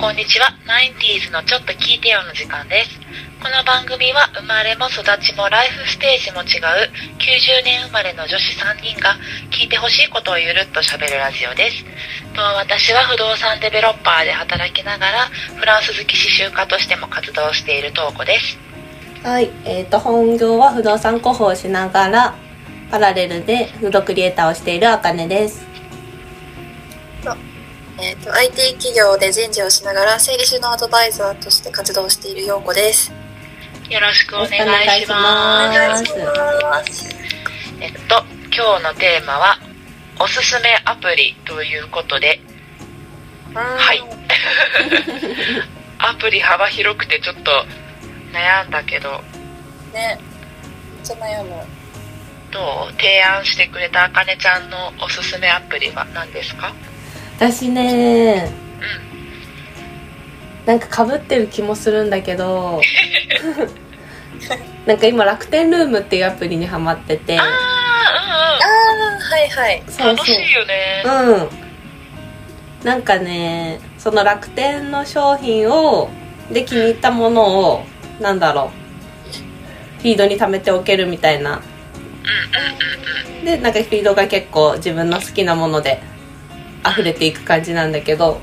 こんにちは。ナインティーズのちょっと聞いてよの時間です。この番組は生まれも育ちもライフステージも違う90年生まれの女子3人が聞いてほしいことをゆるっと喋るラジオです。と私は不動産デベロッパーで働きながらフランス好き刺繍家としても活動しているトーコです。はい、えっ、と本業は不動産広報をしながらパラレルでフードクリエイターをしているあかねです。えー、と IT 企業で人事をしながら整理収納アドバイザーとして活動している陽子です。よろしくお願いしま。ますすます。えっと、今日のテーマはおすすめアプリということで、は。はい アプリ幅広くてちょっと悩んだけど、ね。めっちゃ悩む。どう？提案してくれたあかねちゃんのおすすめアプリは何ですか？私ね、うなんかかぶってる気もするんだけど、なんか今楽天ルームっていうアプリにハマってて、あああ、はいはい。あ、うんうん。そう楽しいよね。うん。なんかね、その楽天の商品を、で気に入ったものを、なんだろう、フィードに貯めておけるみたいな。うんうんうんうん。で、なんかフィードが結構自分の好きなもので溢れていく感じなんだけど、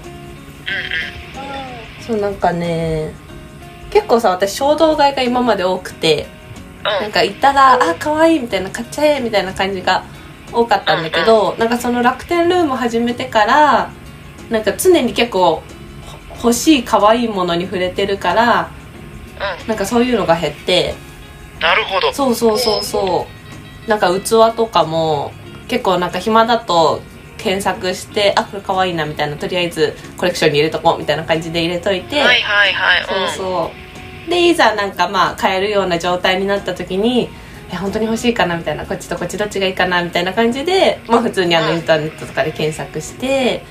そうなんかね、結構さ、私衝動買いが今まで多くて。なんか行ったら、あ、可愛いみたいな、買っちゃえみたいな感じが多かったんだけど、なんかその楽天ルーム始めてから、なんか常に結構ほ欲しい可愛いものに触れてるから、うん。なんかそういうのが減って、なるほど。そうそうそうそう。なんか器とかも、結構なんか暇だと検索して、あ、これ可愛いなみたいな、とりあえずコレクションに入れとこうみたいな感じで入れといて、はいはいはい。うん、そうそうでいざなんかまあ買えるような状態になった時にえ本当に欲しいかなみたいなこっちとこっちどっちがいいかなみたいな感じでまあ普通にあのうんインターネットとかで検索して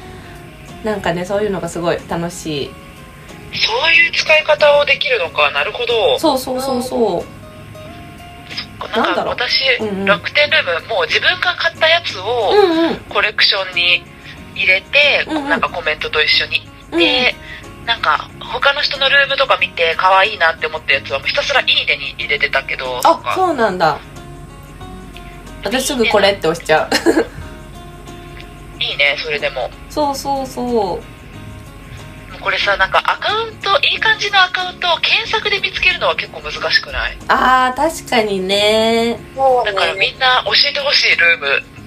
なんかねそういうのがすごい楽しいそういう使い方をできるのか。なるほど。そうそうそうそうなんか私、うんうん。楽天ルームもう自分が買ったやつをコレクションに入れて、うんうん。なんかコメントと一緒に。うん。で、なんか他の人のルームとか見て可愛いなって思ったやつはひたすら「いいね」に入れてたけどあそうなんだ。私すぐこれって押しちゃう。いいねそれでも。そうそうそうこれさなんかアカウントいい感じのアカウントを検索で見つけるのは結構難しくない？あー確かにね。そうだからみんな教えてほしいルー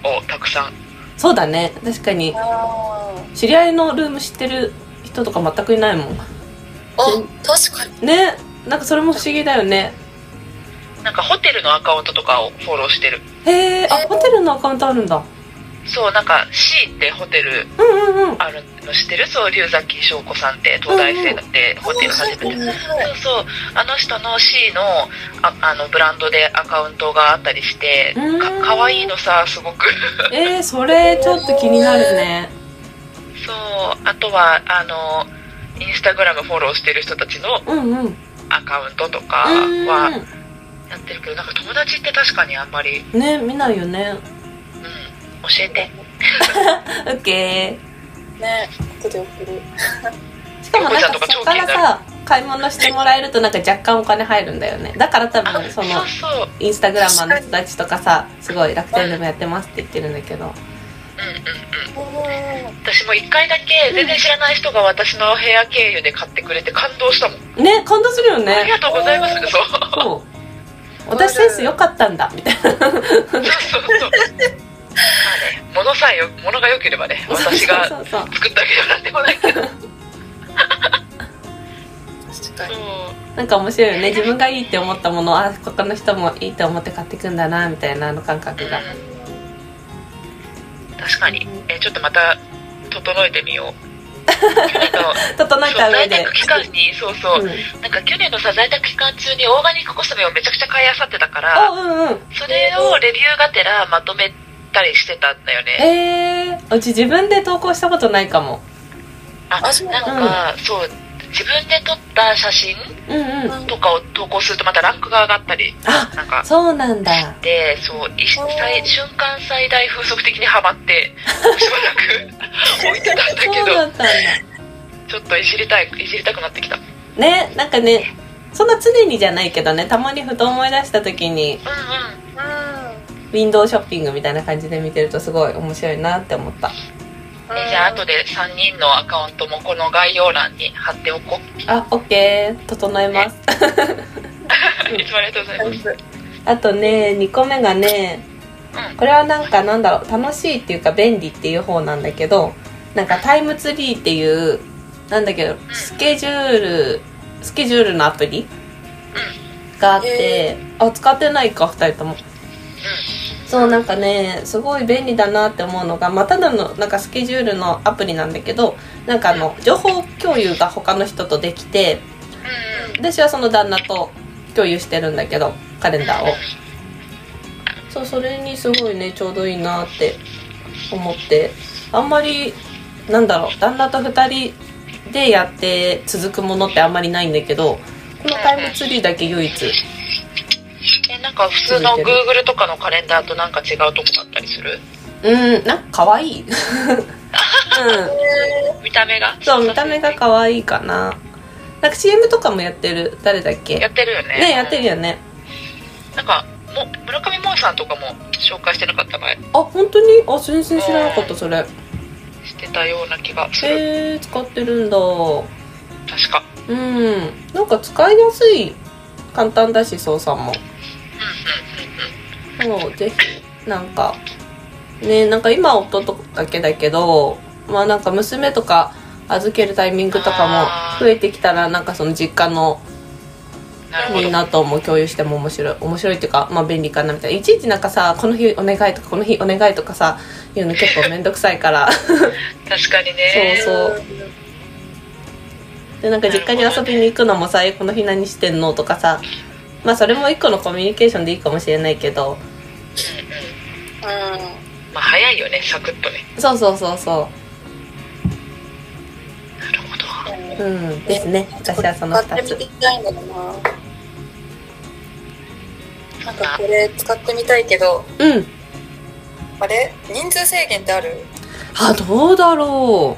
ムをたくさん。そうだね。確かに。あ知り合いのルーム知ってる人とか全くいないもん。ーあ、確かに。ね。なんかそれも不思議だよね。なんかホテルのアカウントとかをフォローしてる。へえあホテルのアカウントあるんだ。そうなんか C ってホテルうんうんうん。あるの知ってるそう龍崎翔子さんって東大生でホテル始めて。るそうそう。あの人の C のああのブランドでアカウントがあったりしてうん。かかわいいのさすごく。えー、それちょっと気になるね。そう。あとはあのインスタグラムフォローしてる人たちのうんうん。アカウントとかうんはやってるけどなんか友達って確かにあんまり、ね見ないよね。うん、教えて。オッケね、後で送る。ー しかもなんかそっからさ買い物してもらえるとなんか若干お金入るんだよね。だから多あ分そのインスタグラマーの人たちとかさすごい楽天でもやってますって言ってるんだけど。うんうんうん。私も一回だけ全然知らない人が私の部屋経由で買ってくれて感動したもん、ね感動するよありねがとうございます。そう。そう。私センス良かったんだみたいな。そうそうそう。まあね物さえよ物が良ければね私が作ったわけではなんでもないけど。なんか面白いよね。自分がいいって思ったものをあ他の人もいいって思って買ってくんだなみたいなあの感覚が。確かに。えちょっとまた整えてみよう。去年の整えた上で。在宅期間にそうそう、うん。なんか去年のさ在宅期間中にオーガニックコスメをめちゃくちゃ買いあさってたかあらうんうん。それをレビューがてらまとめたりしてたんだよね。えー、うち自分で投稿したことないかも。ああそうななんんか、そう自分で撮った写真うんうん。とかを投稿するとまたランクが上がったりあなんかそうなんだ。でそうい最瞬間最大風速的にハマってしばらく 置いてたんだけどそうだったんだ。ちょっといじりたいいじりたくなってきた。うんねなんかねそんな常にじゃないけどねたまにふと思い出した時にうんうウィンドウショッピングみたいな感じで見てるとすごい面白いなって思った。ん。えじゃあ後で3人のアカウントもこの概要欄に貼っておこう。あオッケー。整えます。いつもありがとうございます。あとね2個目がねうん。これはなんかなんだろう楽しいっていうか便利っていう方なんだけどなんかタイムツリーっていうなんだけどスケジュールスケジュールのアプリがあってへあ使ってないか2人ともそうなんかねすごい便利だなって思うのが、まあ、ただのなんかスケジュールのアプリなんだけどなんかあの情報共有が他の人とできてうん。私はその旦那と共有してるんだけどカレンダーを。そうそれにすごいねちょうどいいなって思って。あんまりなんだろう旦那と2人でやって続くものってあんまりないんだけどこのタイムツリーだけ唯一か普通の Google とかのカレンダーとなんか違うとこだったりする？うんなんか可愛い。うん。見た目が？そう見た目が可愛いかな。なんか CM とかもやってる？誰だっけ？やってるよね。ねやってるよね。なんかも村上萌さんとかも紹介してなかった前あ本当に？あ全然知らなかったそれ。してたような気がする。へえ使ってるんだ。確か。うん。なんか使いやすい。簡単だし操作も。うんうんそうぜひなんかねなんか今夫とだけだけどまあなんか娘とか預けるタイミングとかも増えてきたらなんかその実家のみんなとも共有しても面白い面白いっていうかまあ便利かなみたいな。いちいちなんかさこの日お願いとかこの日お願いとかさいうの結構めんどくさいから。確かにね。そうそう。でなんか実家に遊びに行くのもさ「えこの日何してんの?」とかさ。まあそれも一個のコミュニケーションでいいかもしれないけどうん。うんうん。まあ早いよねサクッとね。そうそうそうそなるほど。ううん。ですね。私はその2つ。使ってみたいんだよな。なんかこれ使ってみたいけど、うん。あれ？人数制限ってある？あどうだろ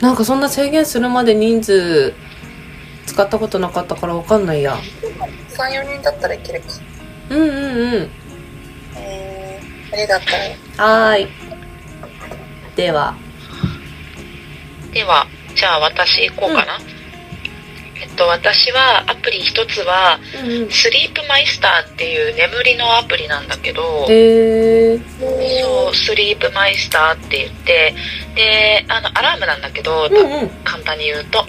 う。なんかそんな制限するまで人数使ったことなかったからわかんないや ?3、4人だったらいけるか。うんうんうん。えー、あれだったら。はーい。では。ではじゃあ私行こうかな、えっと私はアプリ一つはうんうん。スリープマイスターっていう眠りのアプリなんだけどへえそうスリープマイスターって言ってであのアラームなんだけど、うんうん。簡単に言うと。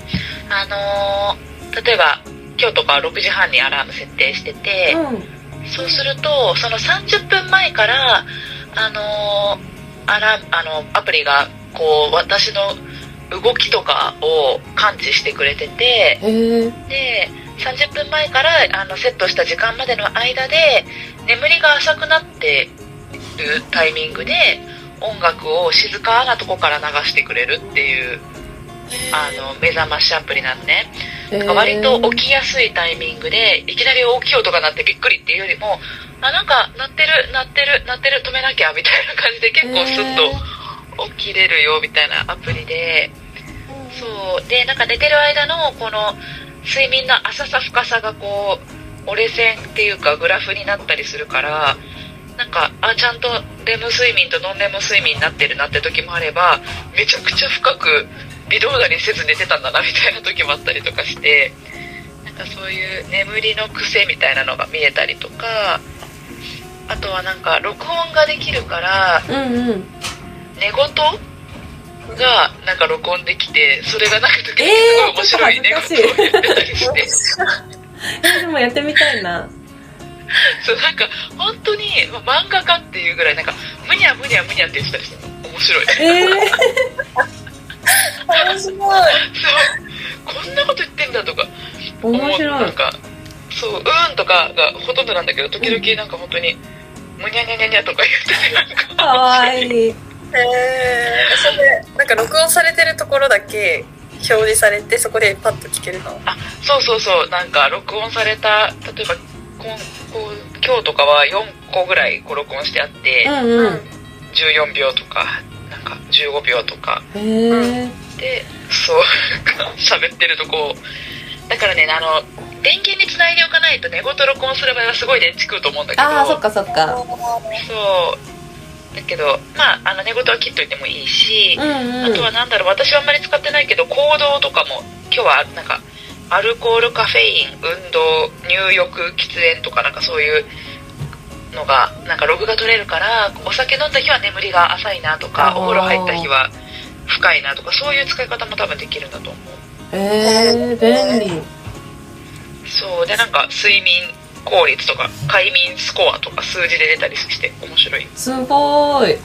あのー例えば今日とかは6時半にアラーム設定してて、そうするとその30分前からあのーアラあのアプリがこう私の動きとかを感知してくれててで30分前からあのセットした時間までの間で眠りが浅くなってるタイミングで音楽を静かなとこから流してくれるっていうあの目覚ましアプリなのねへえ割と起きやすいタイミングでいきなり大きい音が鳴ってびっくりっていうよりもあなんか鳴ってる鳴ってる鳴ってる止めなきゃみたいな感じで結構スッと起きれるよみたいなアプリでそう。でなんか寝てる間のこの睡眠の浅さ深さがこう折れ線っていうかグラフになったりするからなんかあちゃんとレム睡眠とノンレム睡眠になってるなって時もあればめちゃくちゃ深く微動だにせず寝てたんだなみたいな時もあったりとかしてなんかそういう眠りの癖みたいなのが見えたりとかあとはなんか録音ができるからうんうん。寝言がなんか録音できてそれがなんか時々えーすごい面白い寝言を言ってたりして、えでもやってみたいな。そうなんか本当にまあ漫画家っていうぐらいなんかむにゃむにゃむにゃって言ってたりして面白い。ええ面白い。そう。こんなこと言ってんだとか。面思う白ないんかそう「うーん」とかがほとんどなんだけど時々なんか本当に「むにゃにゃにゃにゃ」とか言っててなんか。かわいいへえ ー、それなんか録音されてるところだけ表示されてそこでパッと聞けるの？あそうそうそう。なんか録音された例えばこんこう今日とかは4個ぐらいこう録音してあって、うんうん。14秒とかか15秒とか。へえでそう 喋ってるとこうだからねあの電源につないでおかないと寝言録音する場合はすごい電池食うと思うんだけど。ああそっかそっか。そう。だけどまああの寝言は切っといてもいいしう、んうん。あとはなんだろう私はあんまり使ってないけど行動とかも今日はなんかアルコールカフェイン運動入浴喫煙とかなんかそういうのがなんかログが取れるからお酒飲んだ日は眠りが浅いなとかお風呂入った日は深いなとかそういう使い方も多分できるんだと思う。えー、便利。そう。でなんか睡眠効率とか快眠スコアとか数字で出たりして面白い。んすごい。え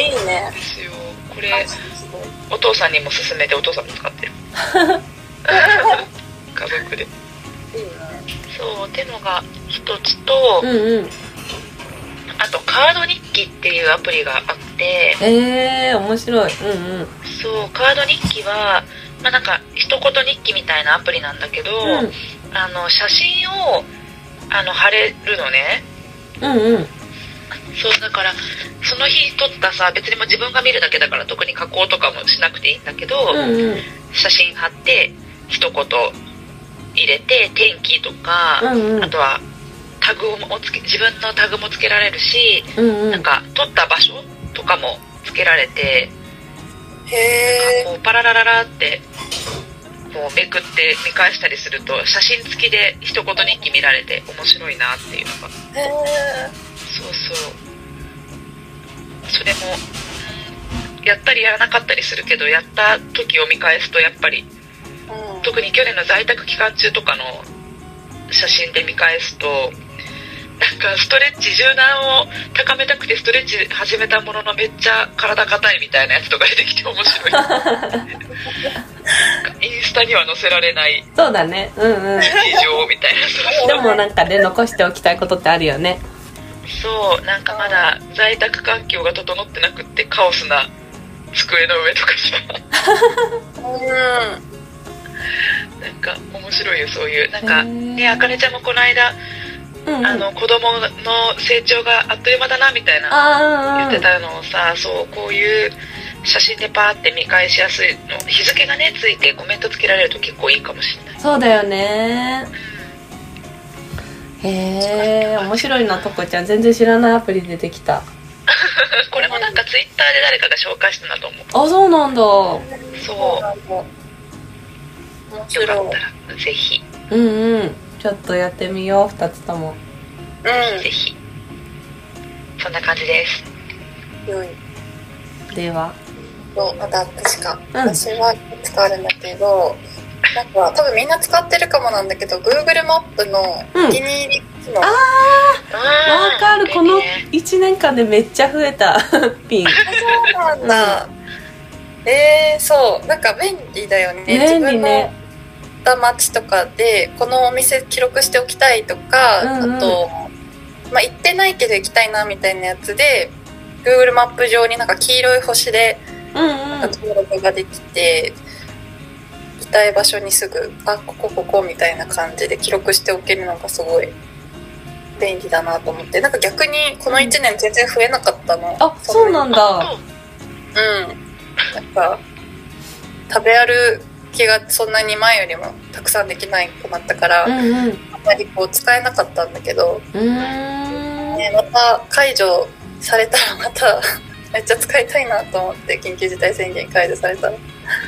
いいね。ですよ。これお父さんにも勧めてお父さんも使ってる。家族で。いいね。そう。ってのが一つと、うんうんあとカード日記っていうアプリがあってえー、面白い。うんうん。そうカード日記はまあなんか一言日記みたいなアプリなんだけど、うん。あの写真をあの貼れるのね。うんうん。そうだからその日撮ったさ別にもう自分が見るだけだから特に加工とかもしなくていいんだけど、うんうん。写真貼って一言入れて天気とか、うんうん。あとはタグをつけ自分のタグもつけられるし、うんうん。なんか撮った場所とかもつけられて、へえこうパララララってこうめくって見返したりすると写真付きで一言日記見られて面白いなっていうのが。へそうそう。それもうんやったりやらなかったりするけどやった時を見返すとやっぱりえうん。特に去年の在宅期間中とかの写真で見返すとなんかストレッチ柔軟を高めたくてストレッチ始めたもののめっちゃ体硬いみたいなやつとか出てきて面白い。インスタには載せられない。そうだね。うんうん。事情みたいなでもなんかで残しておきたいことってあるよね。そうなんかまだ在宅環境が整ってなくってカオスな机の上とかさ。う んなんか面白いよそういう。なんかねあかねちゃんもこの間うんうん。あの子供の成長があっという間だなみたいな言ってたのをさそうこういう写真でパーって見返しやすいの日付がねついてコメントつけられると結構いいかもしれない。そうだよね。へえ面白いなとこちゃん。全然知らないアプリ出てきた。これもなんかツイッターで誰かが紹介したなと思う。あそうなんだ。そう。よかったらぜひ。うんうんちょっとやってみよう2つとも。うんぜひ。そんな感じです。良い。では。とまた私か、うん。私はいくつかあるんだけどなんか多分みんな使ってるかもなんだけど Google マップのうん。お気に入り機能、わわかる。この1年間でめっちゃ増えた ピン。そうなんだ、えー、そう。なんか便利だよね。便利ね。自分の行った街とかでこのお店記録しておきたいとか、うんうん。あと、まあ、行ってないけど行きたいなみたいなやつで Google マップ上になんか黄色い星で登録ができて、行きたい場所にすぐあここここみたいな感じで記録しておけるのがすごい便利だなと思って。なんか逆にこの1年全然増えなかったの、あそうなんだ。あうん。なんか食べ歩きがそんなに前よりもたくさんできないくなったから、うんうん。うあんまりこう使えなかったんだけど、ーん。ね、また解除されたらまた めっちゃ使いたいなと思って緊急事態宣言解除されたら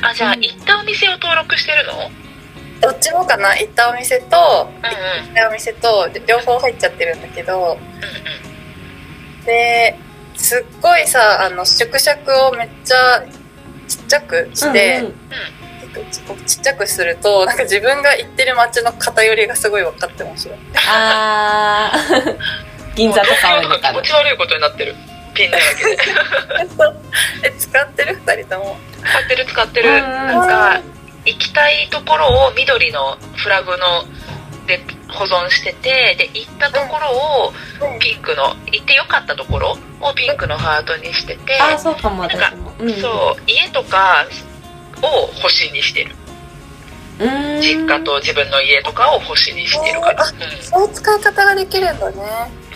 あじゃあ行ったお店を登録してるの？うんどっちもかな？行ったお店とうん行ったお店と両方入っちゃってるんだけどですっごいさあの縮尺をめっちゃちっちゃくして、うん。うんちっちゃくするとなんか自分が行ってる街の偏りがすごい分かって面白い。あー。銀座とか多いのかな。気持ち悪いことになってる。ピンだらけで。え使ってる2人とも？使ってる使ってる。うんうん。なんか行きたいところを緑のフラグので保存しててで行ったところをピンクの行ってよかったところをピンクのハートにしてて。あーそうかも私も。うん。そう家とかを星にしてる。うーん。実家と自分の家とかを星にしてるから、うん、そういう使い方ができるんだね。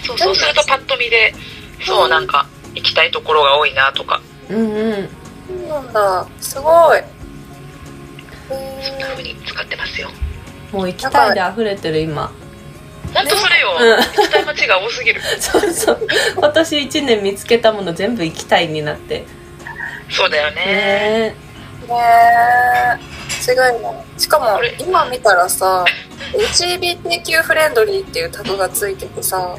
そうそう。するとパッと見でそうなんか行きたいところが多いなとか。うんうん。そうなんだ。すごい。そんな風に使ってますよ。もう行きたいで溢れてる今。ほんとそれよ、うん。行きたい街が多すぎる。そうそう。今年1年見つけたもの全部行きたいになって。そうだよね。ねねえ違いないしかも今見たらさ LGBTQ フレンドリーっていうタグがついててさ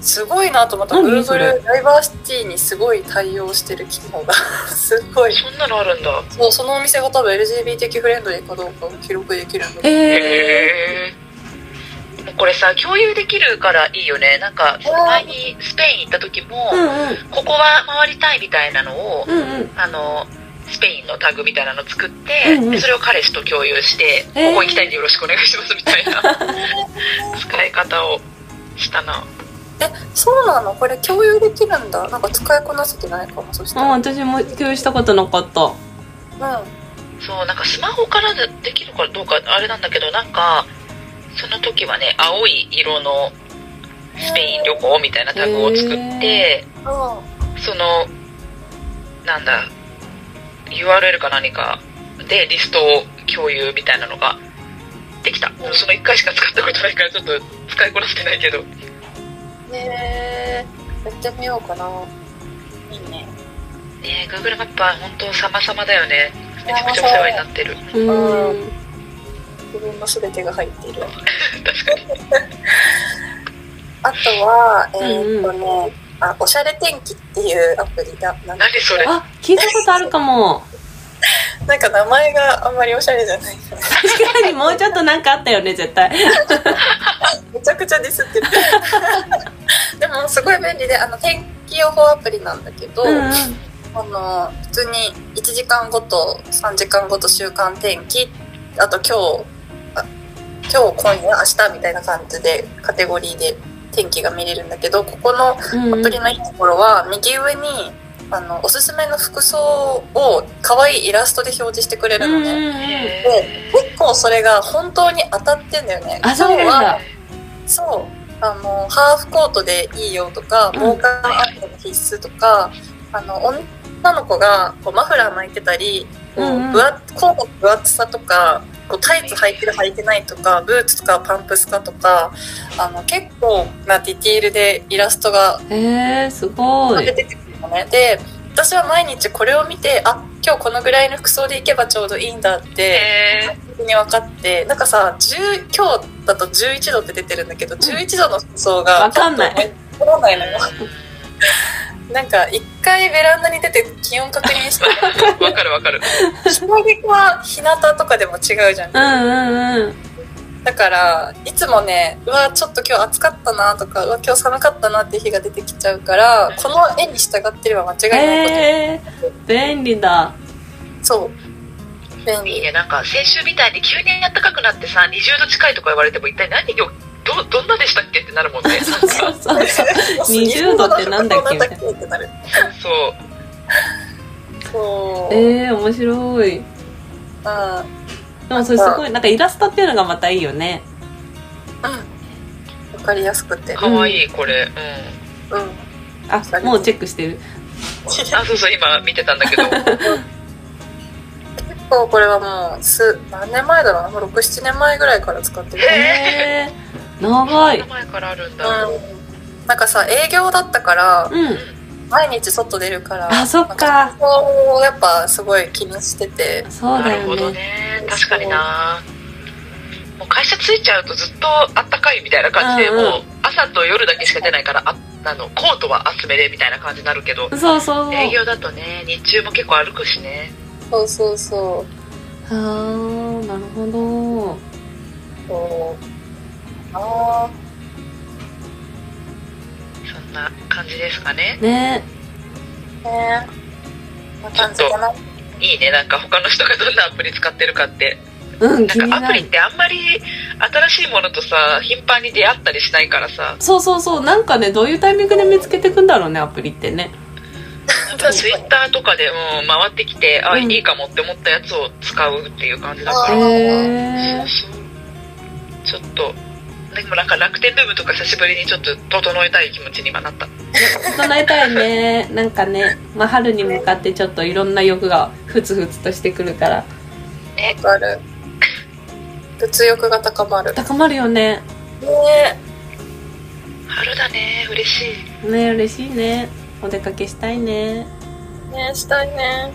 すごいなと思った。何？それ？Google ダイバーシティにすごい対応してる機能が。すごい。そんなのあるんだ。そうそのお店が多分 LGBTQ フレンドリーかどうかを記録できるんだへえこれさ共有できるからいいよね。なんか前にスペイン行った時も、うんうん。ここは回りたいみたいなのを、うんうん。あのスペインのタグみたいなの作って、うんうん。でそれを彼氏と共有して、へー。ここ行きたいんでよろしくお願いしますみたいな 使い方をしたな。えそうなの？これ共有できるんだ。なんか使いこなせてないかもそしたあら私も共有したことなかった。うん。そうなんかスマホからでできるかどうかあれなんだけどなんかその時はね青い色のスペイン旅行みたいなタグを作って、うん。そのなんだ URL か何かでリストを共有みたいなのができた。でもその1回しか使ったことないからちょっと使いこなせてないけど。ねえやってみようかな。いいね。ね Google マップは本当様々だよね。めちゃくちゃお世話になってる。うん。自分の全てが入っている。確かに。あとはえーっとね、あおしゃれ天気っていうアプリだなんだ何それ？あ聞いたことあるかも。なんか名前があんまりおしゃれじゃない。確かにもうちょっとなんかあったよね絶対。めちゃくちゃディスってる。でもすごい便利であの天気予報アプリなんだけど、うんうん。あの普通に1時間ごと3時間ごと週間天気。あと今日あ今日今夜明日みたいな感じでカテゴリーで天気が見れるんだけどここのうんアプリのいいところは右上にあのおすすめの服装を可愛いイラストで表示してくれるのね、うんうんうん。へ結構それが本当に当たってんだよね。あそうなん今日はだ。そう。あのハーフコートでいいよとかうん。防寒アップの必須とか、あの女の子がこうマフラー巻いてたりこう分厚コートの分厚さとかこうタイツ履いてる履いてないとかブーツとかパンプスかとかあの結構なディティールでイラストがすごい。出てくるのね。で私は毎日これを見てあ今日このぐらいの服装で行けばちょうどいいんだってえ本当に分かってなんかさ10今日だと11度って出てるんだけど11度の服装がわかんない。分からないのよ なんか一回ベランダに出て気温確認して。ーわかるわかる。日陰は日向とかでも違うじゃん、うんうんうん。だからいつもねうわちょっと今日暑かったなとかうわ今日寒かったなって日が出てきちゃうからこの絵に従ってれば間違いないこと、へえ便利だ。そう。便利。いいねなんか先週みたいに急に暖かくなってさ20度近いとか言われても一体何をどどんなでしたっけってなるもんね。そうそうそうそう。20度ってなんだっけみたいな。ってなるそう。そう、えー、面白い。うんでもそれすごいなんかイラストっていうのがまたいいよね。うん。わかりやすくて。かわいいこれ。うん。うん。あもうチェックしてる。あそうそう今見てたんだけど。結構これはもうす何年前だろうな。もう67年前ぐらいから使ってる、へへえ長い。名前からあるんだ、うん、なんかさ営業だったからうん。毎日外出るからあそっか。そうをやっぱすごい気にしてて。そうだよなるほどね。ね確かにな。もう会社着いちゃうとずっとあったかいみたいな感じで、うんうん。もう朝と夜だけしか出ないからああのコートは厚めでみたいな感じになるけど。そうそう営業だとね日中も結構歩くしね。そうそうそあーなるほど。うそうあそんな感じですかね。ね。ーね。こんな感じかないいね。なんか他の人がどんなアプリ使ってるかって。うん気なんかアプリってあんまり新しいものとさ頻繁に出会ったりしないからさ。そうそうそう。なんかねどういうタイミングで見つけてくんだろうねアプリってね。ツイッターとかで、うん、回ってきてあ、うん。いいかもって思ったやつを使うっていう感じだかあら。へえそうそう。ちょっとでもなんか楽天ルームとか久しぶりにちょっと整えたい気持ちに今なった。整えたいね。なんかね、まあ、春に向かってちょっといろんな欲がふつふつとしてくるから。ねねわかる。物欲が高まる。高まるよね。ね。春だね嬉しい。ね嬉しいね。お出かけしたいね。ねしたいね。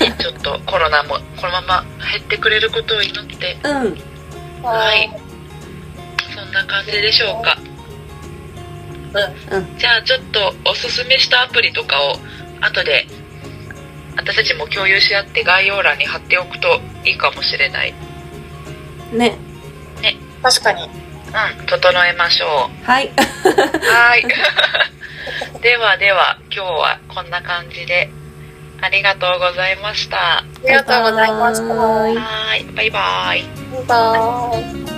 ね ちょっとコロナもこのまま減ってくれることを祈って。うん。はいそんな感じでしょうか。うん。じゃあちょっとおすすめしたアプリとかを後で私たちも共有し合って概要欄に貼っておくといいかもしれない。ね。確かに。うん整えましょはい。うはい。ではでは今日はこんな感じでありがとうございました。ありがとうございました。バイバイはい。バイバイ。バイバイ。